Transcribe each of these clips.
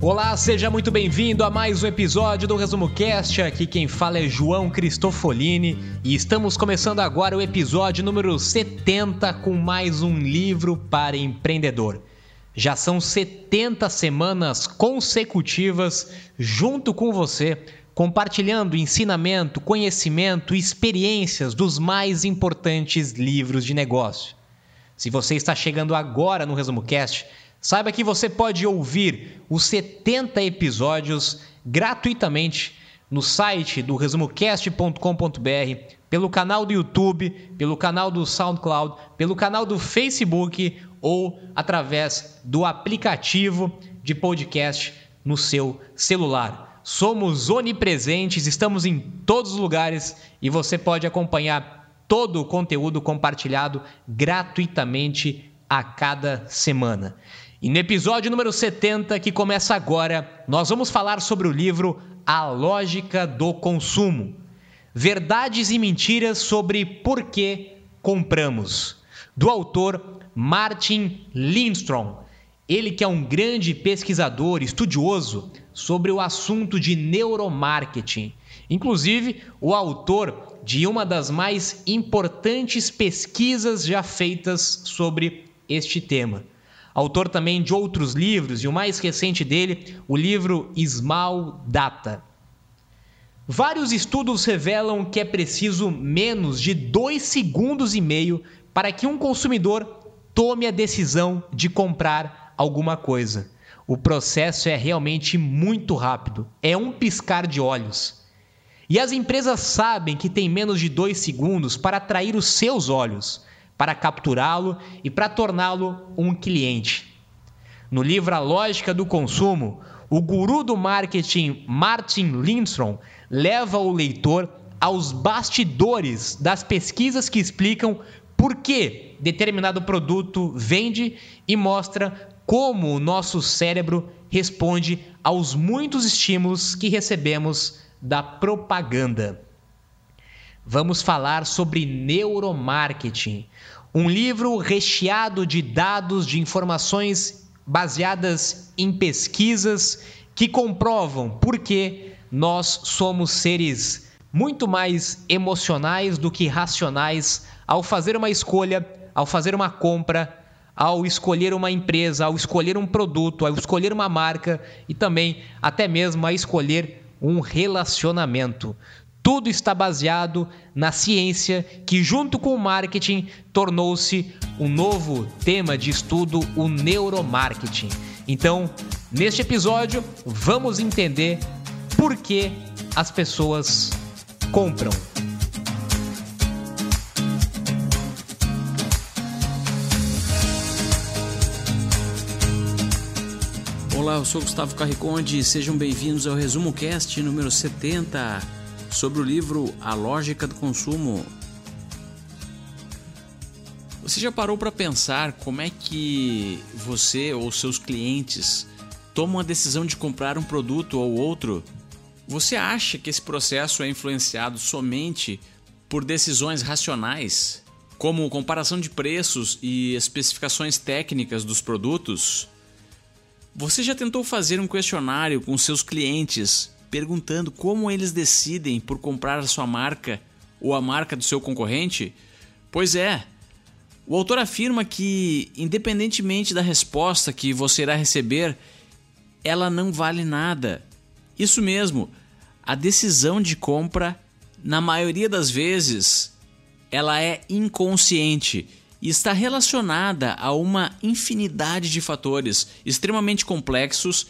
Olá, seja muito bem-vindo a mais um episódio do Resumo Cast. Aqui quem fala é João Cristofolini e estamos começando agora o episódio número 70 com mais um livro para empreendedor. Já são 70 semanas consecutivas junto com você, compartilhando ensinamento, conhecimento, experiências dos mais importantes livros de negócio. Se você está chegando agora no Resumo Cast, Saiba que você pode ouvir os 70 episódios gratuitamente no site do resumocast.com.br, pelo canal do YouTube, pelo canal do SoundCloud, pelo canal do Facebook ou através do aplicativo de podcast no seu celular. Somos onipresentes, estamos em todos os lugares e você pode acompanhar todo o conteúdo compartilhado gratuitamente a cada semana. E no episódio número 70, que começa agora, nós vamos falar sobre o livro A Lógica do Consumo. Verdades e mentiras sobre por que compramos. Do autor Martin Lindstrom. Ele que é um grande pesquisador, estudioso sobre o assunto de neuromarketing. Inclusive, o autor de uma das mais importantes pesquisas já feitas sobre este tema autor também de outros livros, e o mais recente dele, o livro Small Data. Vários estudos revelam que é preciso menos de dois segundos e meio para que um consumidor tome a decisão de comprar alguma coisa. O processo é realmente muito rápido, é um piscar de olhos. E as empresas sabem que tem menos de dois segundos para atrair os seus olhos para capturá-lo e para torná-lo um cliente. No livro A Lógica do Consumo, o guru do marketing Martin Lindstrom leva o leitor aos bastidores das pesquisas que explicam por que determinado produto vende e mostra como o nosso cérebro responde aos muitos estímulos que recebemos da propaganda vamos falar sobre neuromarketing, um livro recheado de dados, de informações baseadas em pesquisas que comprovam por que nós somos seres muito mais emocionais do que racionais ao fazer uma escolha, ao fazer uma compra, ao escolher uma empresa, ao escolher um produto, ao escolher uma marca e também até mesmo a escolher um relacionamento. Tudo está baseado na ciência, que, junto com o marketing, tornou-se um novo tema de estudo, o neuromarketing. Então, neste episódio, vamos entender por que as pessoas compram. Olá, eu sou Gustavo Carriconde, sejam bem-vindos ao Resumo Cast número 70 sobre o livro A Lógica do Consumo. Você já parou para pensar como é que você ou seus clientes tomam a decisão de comprar um produto ou outro? Você acha que esse processo é influenciado somente por decisões racionais, como comparação de preços e especificações técnicas dos produtos? Você já tentou fazer um questionário com seus clientes perguntando como eles decidem por comprar a sua marca ou a marca do seu concorrente? Pois é. O autor afirma que, independentemente da resposta que você irá receber, ela não vale nada. Isso mesmo, a decisão de compra, na maioria das vezes, ela é inconsciente e está relacionada a uma infinidade de fatores extremamente complexos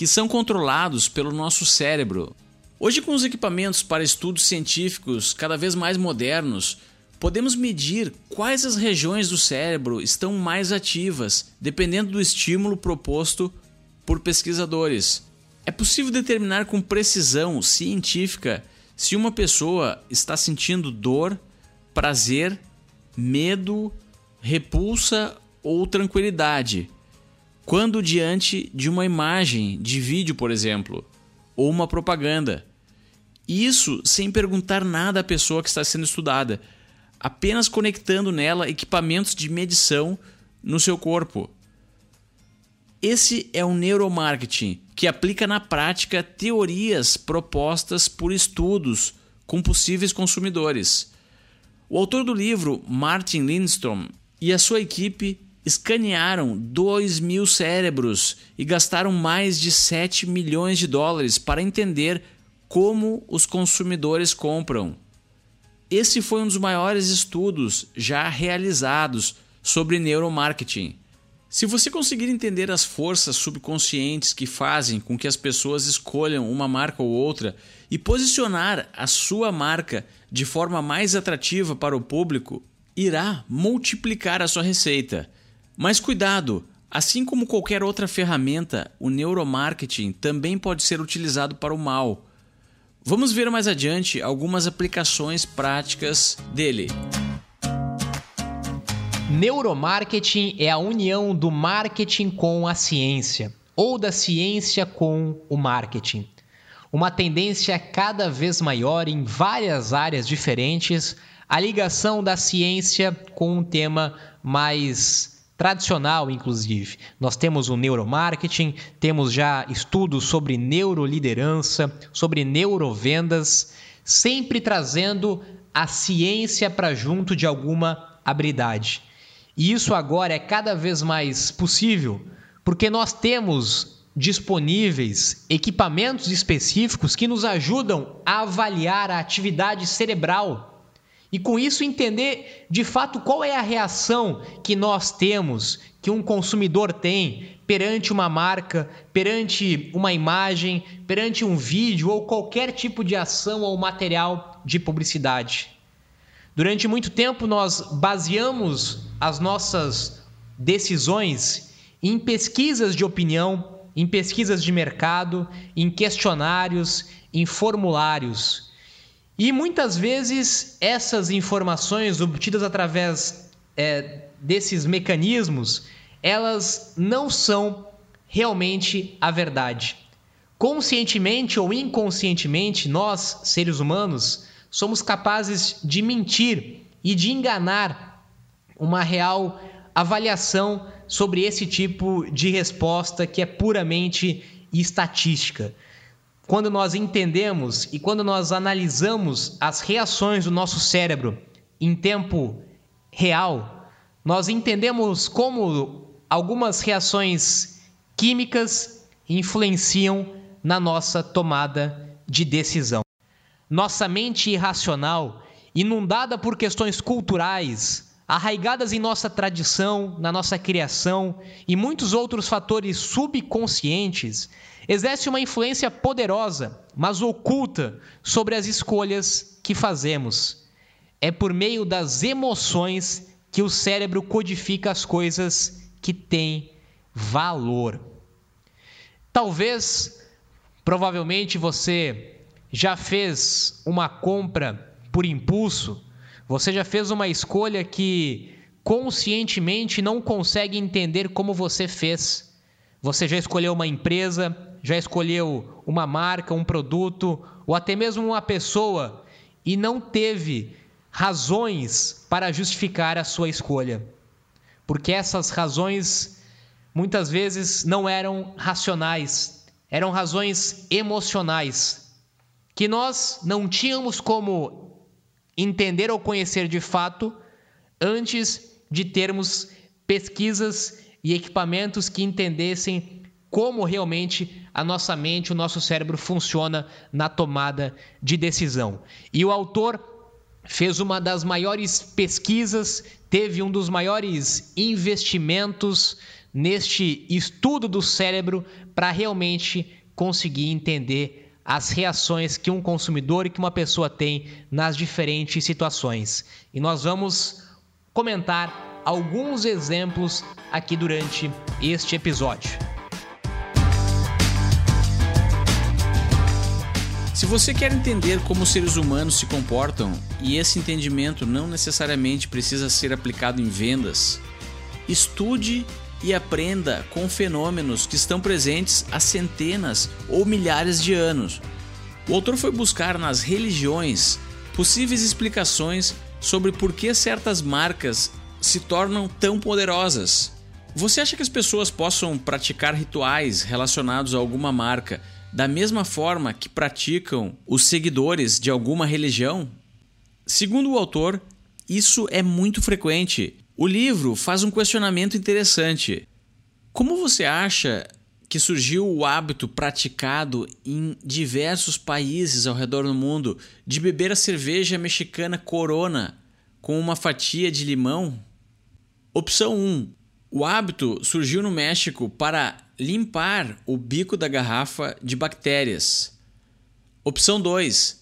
que são controlados pelo nosso cérebro. Hoje, com os equipamentos para estudos científicos cada vez mais modernos, podemos medir quais as regiões do cérebro estão mais ativas, dependendo do estímulo proposto por pesquisadores. É possível determinar com precisão científica se uma pessoa está sentindo dor, prazer, medo, repulsa ou tranquilidade quando diante de uma imagem de vídeo, por exemplo, ou uma propaganda. Isso sem perguntar nada à pessoa que está sendo estudada, apenas conectando nela equipamentos de medição no seu corpo. Esse é o neuromarketing, que aplica na prática teorias propostas por estudos com possíveis consumidores. O autor do livro, Martin Lindstrom, e a sua equipe escanearam 2 mil cérebros e gastaram mais de 7 milhões de dólares para entender como os consumidores compram. Esse foi um dos maiores estudos já realizados sobre neuromarketing. Se você conseguir entender as forças subconscientes que fazem com que as pessoas escolham uma marca ou outra e posicionar a sua marca de forma mais atrativa para o público, irá multiplicar a sua receita. Mas cuidado! Assim como qualquer outra ferramenta, o neuromarketing também pode ser utilizado para o mal. Vamos ver mais adiante algumas aplicações práticas dele. Neuromarketing é a união do marketing com a ciência, ou da ciência com o marketing. Uma tendência cada vez maior em várias áreas diferentes, a ligação da ciência com um tema mais tradicional, inclusive. Nós temos o neuromarketing, temos já estudos sobre neuroliderança, sobre neurovendas, sempre trazendo a ciência para junto de alguma habilidade. E isso agora é cada vez mais possível porque nós temos disponíveis equipamentos específicos que nos ajudam a avaliar a atividade cerebral e com isso entender de fato qual é a reação que nós temos, que um consumidor tem perante uma marca, perante uma imagem, perante um vídeo ou qualquer tipo de ação ou material de publicidade. Durante muito tempo nós baseamos as nossas decisões em pesquisas de opinião, em pesquisas de mercado, em questionários, em formulários. E muitas vezes essas informações obtidas através é, desses mecanismos, elas não são realmente a verdade. Conscientemente ou inconscientemente, nós, seres humanos, somos capazes de mentir e de enganar uma real avaliação sobre esse tipo de resposta que é puramente estatística quando nós entendemos e quando nós analisamos as reações do nosso cérebro em tempo real, nós entendemos como algumas reações químicas influenciam na nossa tomada de decisão. Nossa mente irracional, inundada por questões culturais, arraigadas em nossa tradição, na nossa criação e muitos outros fatores subconscientes, exerce uma influência poderosa, mas oculta, sobre as escolhas que fazemos. É por meio das emoções que o cérebro codifica as coisas que têm valor. Talvez, provavelmente você já fez uma compra por impulso, você já fez uma escolha que conscientemente não consegue entender como você fez. Você já escolheu uma empresa, já escolheu uma marca, um produto ou até mesmo uma pessoa e não teve razões para justificar a sua escolha. Porque essas razões muitas vezes não eram racionais, eram razões emocionais que nós não tínhamos como entender ou conhecer de fato antes de termos pesquisas e equipamentos que entendessem como realmente a nossa mente, o nosso cérebro funciona na tomada de decisão. E o autor fez uma das maiores pesquisas, teve um dos maiores investimentos neste estudo do cérebro para realmente conseguir entender as reações que um consumidor e que uma pessoa tem nas diferentes situações. E nós vamos comentar alguns exemplos aqui durante este episódio. Você quer entender como seres humanos se comportam, e esse entendimento não necessariamente precisa ser aplicado em vendas, estude e aprenda com fenômenos que estão presentes há centenas ou milhares de anos. O autor foi buscar nas religiões possíveis explicações sobre por que certas marcas se tornam tão poderosas. Você acha que as pessoas possam praticar rituais relacionados a alguma marca da mesma forma que praticam os seguidores de alguma religião? Segundo o autor, isso é muito frequente. O livro faz um questionamento interessante. Como você acha que surgiu o hábito praticado em diversos países ao redor do mundo de beber a cerveja mexicana Corona com uma fatia de limão? Opção 1. O hábito surgiu no México para limpar o bico da garrafa de bactérias. Opção 2.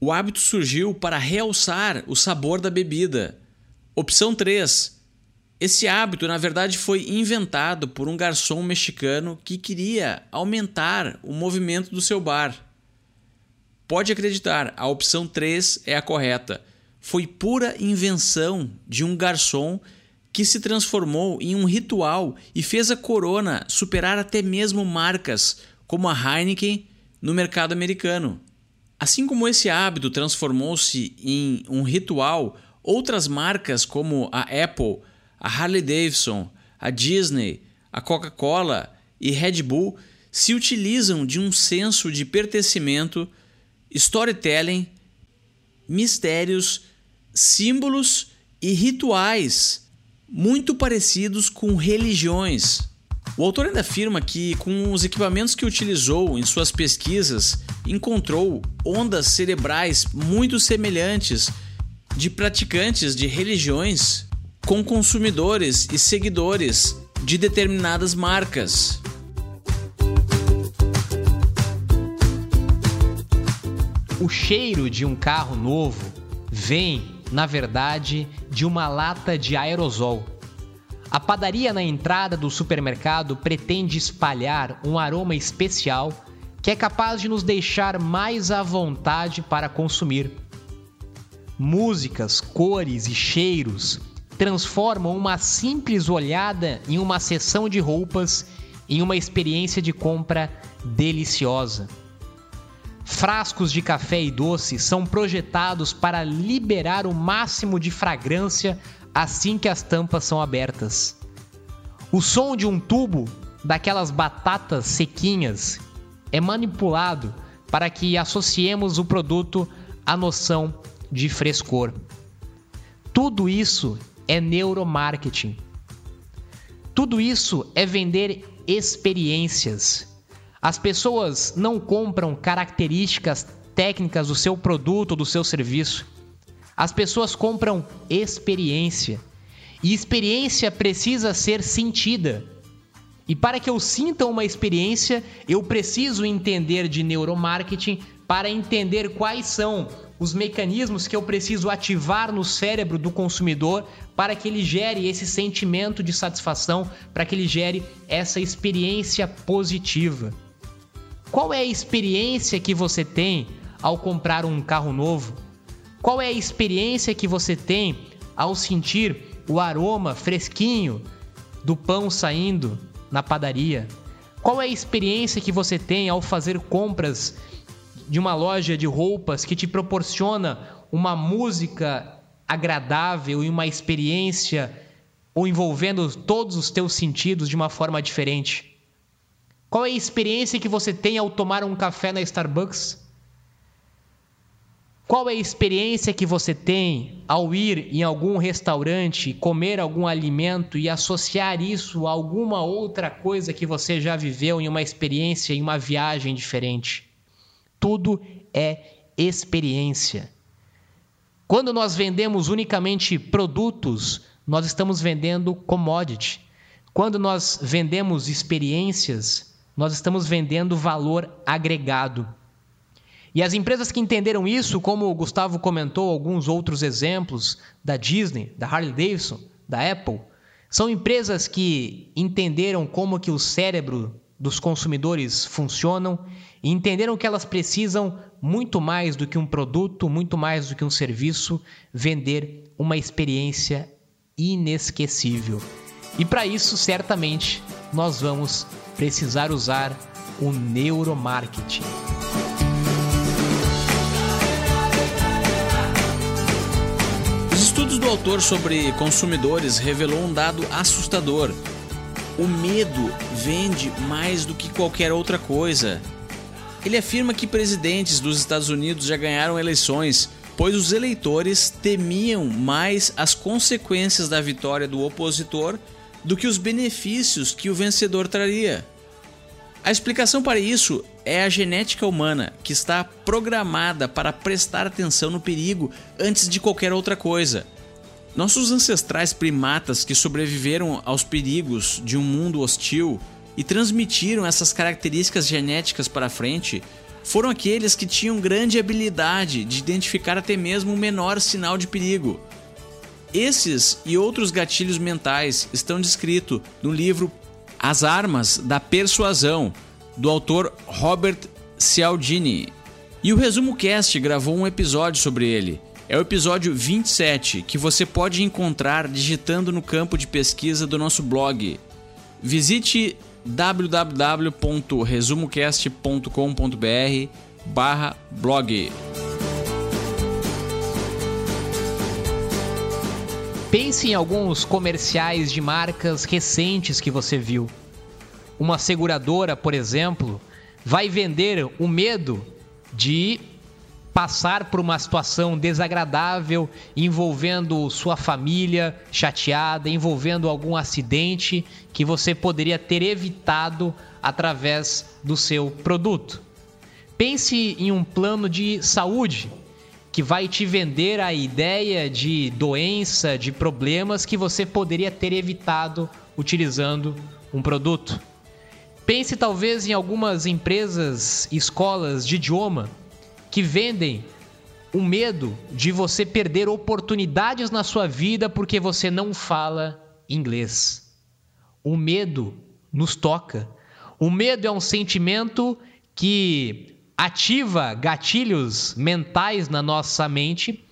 O hábito surgiu para realçar o sabor da bebida. Opção 3. Esse hábito, na verdade, foi inventado por um garçom mexicano que queria aumentar o movimento do seu bar. Pode acreditar, a opção 3 é a correta. Foi pura invenção de um garçom que se transformou em um ritual e fez a Corona superar até mesmo marcas como a Heineken no mercado americano. Assim como esse hábito transformou-se em um ritual, outras marcas como a Apple a Harley Davidson, a Disney, a Coca-Cola e Red Bull se utilizam de um senso de pertencimento, storytelling, mistérios, símbolos e rituais muito parecidos com religiões. O autor ainda afirma que, com os equipamentos que utilizou em suas pesquisas, encontrou ondas cerebrais muito semelhantes de praticantes de religiões com consumidores e seguidores de determinadas marcas. O cheiro de um carro novo vem, na verdade, de uma lata de aerosol. A padaria na entrada do supermercado pretende espalhar um aroma especial que é capaz de nos deixar mais à vontade para consumir. Músicas, cores e cheiros transformam uma simples olhada em uma sessão de roupas em uma experiência de compra deliciosa. Frascos de café e doce são projetados para liberar o máximo de fragrância assim que as tampas são abertas. O som de um tubo daquelas batatas sequinhas é manipulado para que associemos o produto à noção de frescor. Tudo isso é neuromarketing. Tudo isso é vender experiências. As pessoas não compram características técnicas do seu produto do seu serviço. As pessoas compram experiência. E experiência precisa ser sentida. E para que eu sinta uma experiência, eu preciso entender de neuromarketing para entender quais são os mecanismos que eu preciso ativar no cérebro do consumidor para que ele gere esse sentimento de satisfação, para que ele gere essa experiência positiva. Qual é a experiência que você tem ao comprar um carro novo? Qual é a experiência que você tem ao sentir o aroma fresquinho do pão saindo na padaria? Qual é a experiência que você tem ao fazer compras de uma loja de roupas que te proporciona uma música agradável e uma experiência ou envolvendo todos os teus sentidos de uma forma diferente? Qual é a experiência que você tem ao tomar um café na Starbucks? Qual é a experiência que você tem ao ir em algum restaurante, comer algum alimento e associar isso a alguma outra coisa que você já viveu em uma experiência, em uma viagem diferente? Tudo é experiência. Quando nós vendemos unicamente produtos, nós estamos vendendo commodity. Quando nós vendemos experiências, nós estamos vendendo valor agregado. E as empresas que entenderam isso, como o Gustavo comentou alguns outros exemplos da Disney, da Harley Davidson, da Apple, são empresas que entenderam como que o cérebro dos consumidores funcionam e entenderam que elas precisam muito mais do que um produto, muito mais do que um serviço, vender uma experiência inesquecível. E para isso, certamente, nós vamos precisar usar o neuromarketing. Os estudos do autor sobre consumidores revelou um dado assustador. O medo vende mais do que qualquer outra coisa. Ele afirma que presidentes dos Estados Unidos já ganharam eleições, pois os eleitores temiam mais as consequências da vitória do opositor do que os benefícios que o vencedor traria. A explicação para isso é a genética humana, que está programada para prestar atenção no perigo antes de qualquer outra coisa. Nossos ancestrais primatas que sobreviveram aos perigos de um mundo hostil e transmitiram essas características genéticas para frente foram aqueles que tinham grande habilidade de identificar até mesmo o menor sinal de perigo. Esses e outros gatilhos mentais estão descritos no livro As Armas da Persuasão, do autor Robert Cialdini. E o Resumo Cast gravou um episódio sobre ele. É o episódio 27, que você pode encontrar digitando no campo de pesquisa do nosso blog. Visite www.resumocast.com.br barra blog. Pense em alguns comerciais de marcas recentes que você viu. Uma seguradora, por exemplo, vai vender o medo de passar por uma situação desagradável envolvendo sua família chateada, envolvendo algum acidente que você poderia ter evitado através do seu produto. Pense em um plano de saúde que vai te vender a ideia de doença, de problemas que você poderia ter evitado utilizando um produto. Pense talvez em algumas empresas, escolas de idioma que vendem o medo de você perder oportunidades na sua vida porque você não fala inglês. O medo nos toca. O medo é um sentimento que ativa gatilhos mentais na nossa mente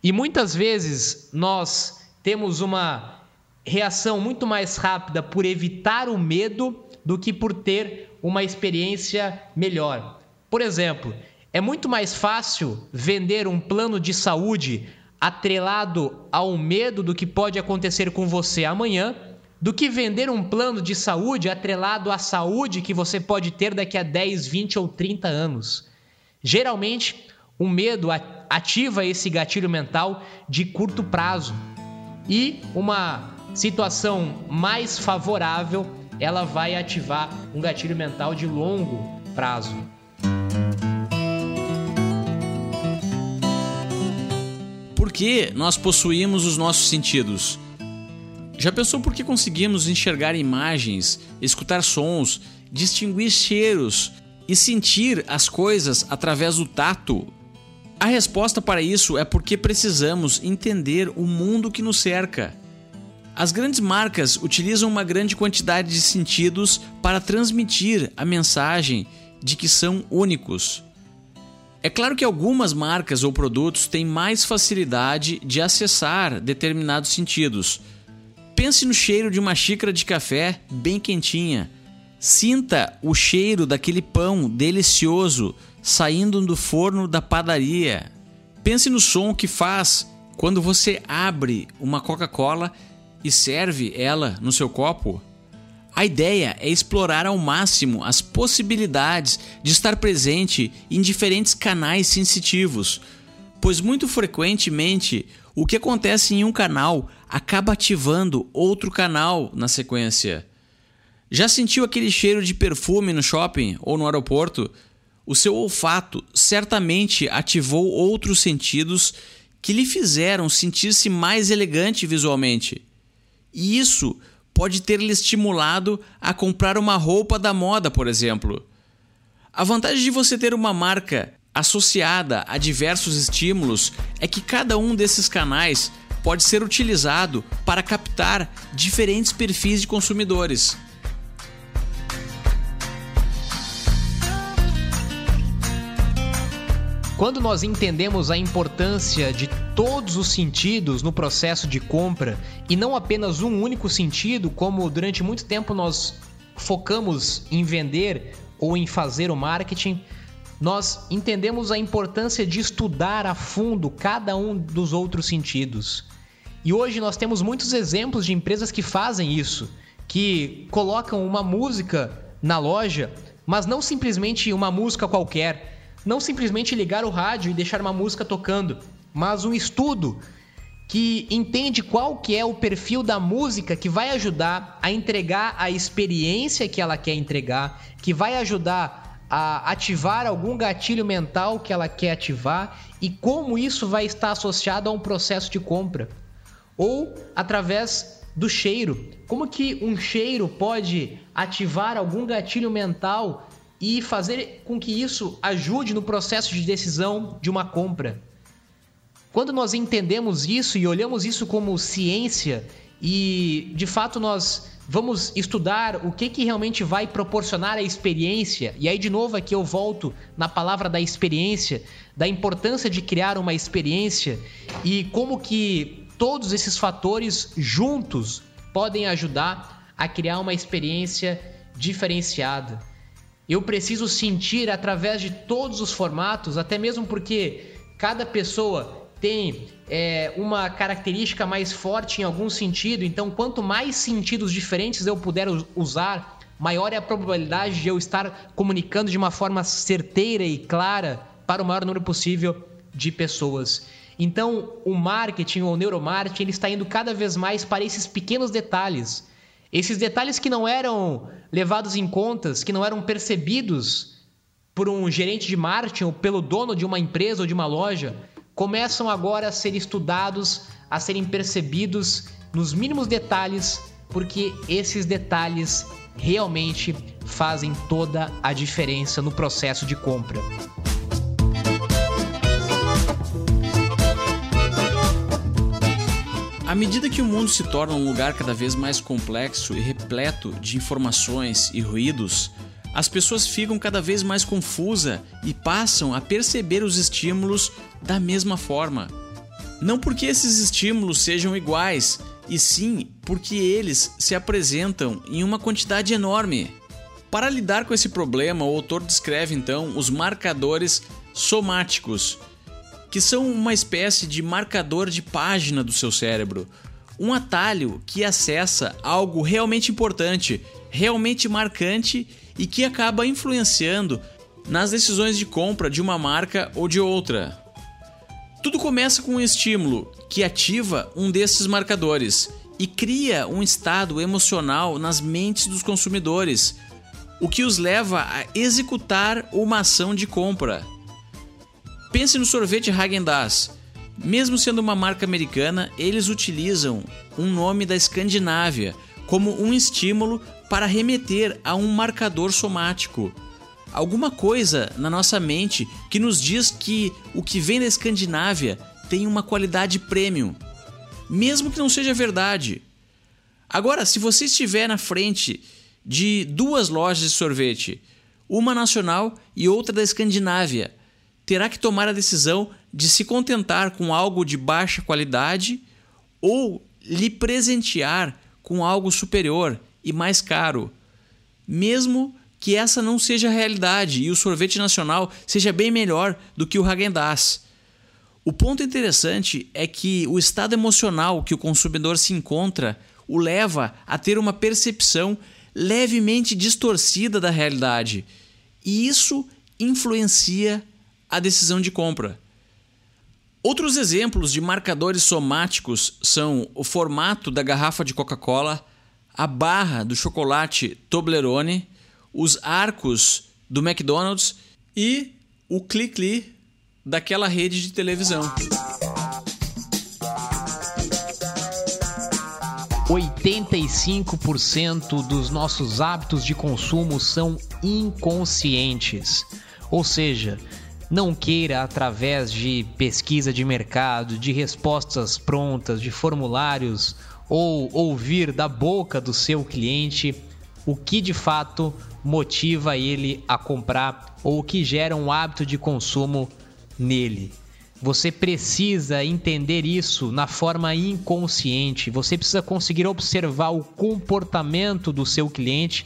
e muitas vezes nós temos uma reação muito mais rápida por evitar o medo do que por ter uma experiência melhor. Por exemplo, é muito mais fácil vender um plano de saúde atrelado ao medo do que pode acontecer com você amanhã do que vender um plano de saúde atrelado à saúde que você pode ter daqui a 10, 20 ou 30 anos. Geralmente, o medo ativa esse gatilho mental de curto prazo e uma situação mais favorável, ela vai ativar um gatilho mental de longo prazo. Por que nós possuímos os nossos sentidos? Já pensou por que conseguimos enxergar imagens, escutar sons, distinguir cheiros e sentir as coisas através do tato? A resposta para isso é porque precisamos entender o mundo que nos cerca. As grandes marcas utilizam uma grande quantidade de sentidos para transmitir a mensagem de que são únicos. É claro que algumas marcas ou produtos têm mais facilidade de acessar determinados sentidos Pense no cheiro de uma xícara de café bem quentinha. Sinta o cheiro daquele pão delicioso saindo do forno da padaria. Pense no som que faz quando você abre uma Coca-Cola e serve ela no seu copo. A ideia é explorar ao máximo as possibilidades de estar presente em diferentes canais sensitivos, pois muito frequentemente o que acontece em um canal acaba ativando outro canal na sequência. Já sentiu aquele cheiro de perfume no shopping ou no aeroporto? O seu olfato certamente ativou outros sentidos que lhe fizeram sentir-se mais elegante visualmente. E isso pode ter lhe estimulado a comprar uma roupa da moda, por exemplo. A vantagem de você ter uma marca associada a diversos estímulos, é que cada um desses canais pode ser utilizado para captar diferentes perfis de consumidores. Quando nós entendemos a importância de todos os sentidos no processo de compra e não apenas um único sentido, como durante muito tempo nós focamos em vender ou em fazer o marketing, nós entendemos a importância de estudar a fundo cada um dos outros sentidos. E hoje nós temos muitos exemplos de empresas que fazem isso, que colocam uma música na loja, mas não simplesmente uma música qualquer, não simplesmente ligar o rádio e deixar uma música tocando, mas um estudo que entende qual que é o perfil da música que vai ajudar a entregar a experiência que ela quer entregar, que vai ajudar a ativar algum gatilho mental que ela quer ativar e como isso vai estar associado a um processo de compra ou através do cheiro. Como que um cheiro pode ativar algum gatilho mental e fazer com que isso ajude no processo de decisão de uma compra? Quando nós entendemos isso e olhamos isso como ciência e de fato nós vamos estudar o que, que realmente vai proporcionar a experiência, e aí de novo aqui eu volto na palavra da experiência, da importância de criar uma experiência e como que todos esses fatores juntos podem ajudar a criar uma experiência diferenciada. Eu preciso sentir através de todos os formatos, até mesmo porque cada pessoa tem é, uma característica mais forte em algum sentido, então quanto mais sentidos diferentes eu puder usar, maior é a probabilidade de eu estar comunicando de uma forma certeira e clara para o maior número possível de pessoas. Então, o marketing ou o neuromarketing ele está indo cada vez mais para esses pequenos detalhes. Esses detalhes que não eram levados em contas, que não eram percebidos por um gerente de marketing ou pelo dono de uma empresa ou de uma loja, começam agora a ser estudados, a serem percebidos nos mínimos detalhes, porque esses detalhes realmente fazem toda a diferença no processo de compra. À medida que o mundo se torna um lugar cada vez mais complexo e repleto de informações e ruídos, as pessoas ficam cada vez mais confusas e passam a perceber os estímulos da mesma forma. Não porque esses estímulos sejam iguais, e sim porque eles se apresentam em uma quantidade enorme. Para lidar com esse problema, o autor descreve então os marcadores somáticos que são uma espécie de marcador de página do seu cérebro, um atalho que acessa algo realmente importante, realmente marcante e que acaba influenciando nas decisões de compra de uma marca ou de outra. Tudo começa com um estímulo que ativa um desses marcadores e cria um estado emocional nas mentes dos consumidores, o que os leva a executar uma ação de compra. Pense no sorvete Häagen-Dazs. Mesmo sendo uma marca americana, eles utilizam um nome da Escandinávia como um estímulo para remeter a um marcador somático. Alguma coisa na nossa mente que nos diz que o que vem da Escandinávia tem uma qualidade premium, mesmo que não seja verdade. Agora, se você estiver na frente de duas lojas de sorvete, uma nacional e outra da Escandinávia, terá que tomar a decisão de se contentar com algo de baixa qualidade ou lhe presentear com algo superior e mais caro, mesmo que essa não seja a realidade e o sorvete nacional seja bem melhor do que o Häagen-Dazs. O ponto interessante é que o estado emocional que o consumidor se encontra o leva a ter uma percepção levemente distorcida da realidade, e isso influencia a decisão de compra. Outros exemplos de marcadores somáticos são o formato da garrafa de Coca-Cola, a barra do chocolate Toblerone, os arcos do McDonald's e o clique daquela rede de televisão. 85% dos nossos hábitos de consumo são inconscientes. Ou seja, não queira, através de pesquisa de mercado, de respostas prontas, de formulários ou ouvir da boca do seu cliente o que de fato motiva ele a comprar ou o que gera um hábito de consumo nele. Você precisa entender isso na forma inconsciente. Você precisa conseguir observar o comportamento do seu cliente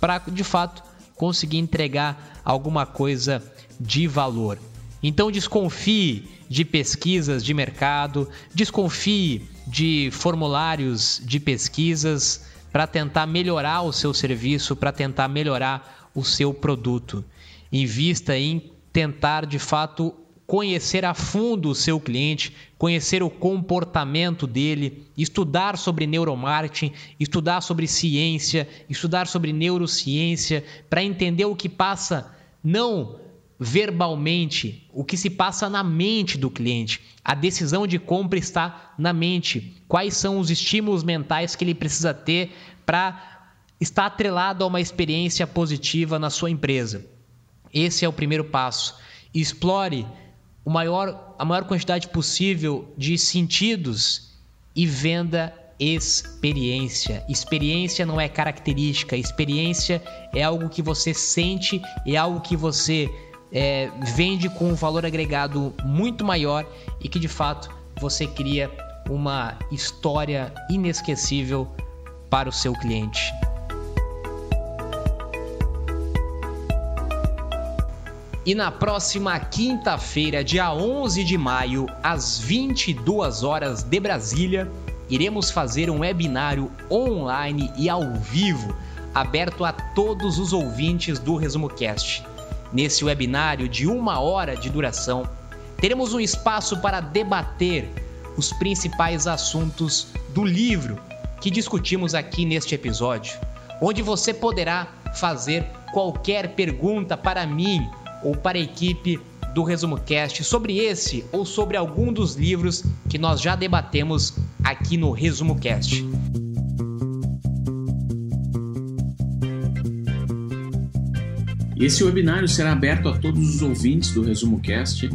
para, de fato, conseguir entregar alguma coisa de valor. Então desconfie de pesquisas de mercado, desconfie de formulários de pesquisas para tentar melhorar o seu serviço, para tentar melhorar o seu produto. Invista em tentar de fato conhecer a fundo o seu cliente, conhecer o comportamento dele, estudar sobre neuromarketing, estudar sobre ciência, estudar sobre neurociência, para entender o que passa não verbalmente, o que se passa na mente do cliente. A decisão de compra está na mente. Quais são os estímulos mentais que ele precisa ter para estar atrelado a uma experiência positiva na sua empresa? Esse é o primeiro passo. Explore o maior, a maior quantidade possível de sentidos e venda experiência. Experiência não é característica, experiência é algo que você sente, é algo que você é, vende com um valor agregado muito maior e que de fato você cria uma história inesquecível para o seu cliente. E na próxima quinta-feira, dia 11 de maio, às 22 horas de Brasília, iremos fazer um webinário online e ao vivo, aberto a todos os ouvintes do Resumo Cast. Nesse webinário de uma hora de duração, teremos um espaço para debater os principais assuntos do livro que discutimos aqui neste episódio, onde você poderá fazer qualquer pergunta para mim ou para a equipe do Resumo Cast sobre esse ou sobre algum dos livros que nós já debatemos aqui no Resumo Cast. Esse webinário será aberto a todos os ouvintes do Resumo Cast.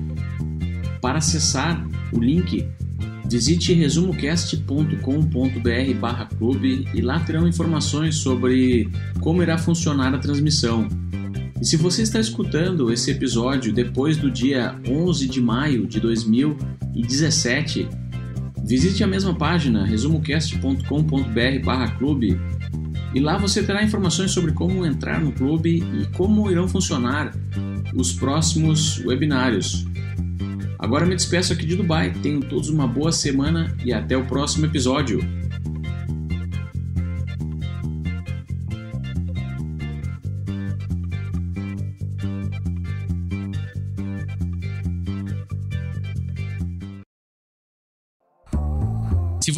Para acessar o link, visite resumocast.com.br/clube e lá terão informações sobre como irá funcionar a transmissão e se você está escutando esse episódio depois do dia 11 de maio de 2017, visite a mesma página resumocast.com.br/clube e lá você terá informações sobre como entrar no clube e como irão funcionar os próximos webinários. Agora me despeço aqui de Dubai. Tenham todos uma boa semana e até o próximo episódio.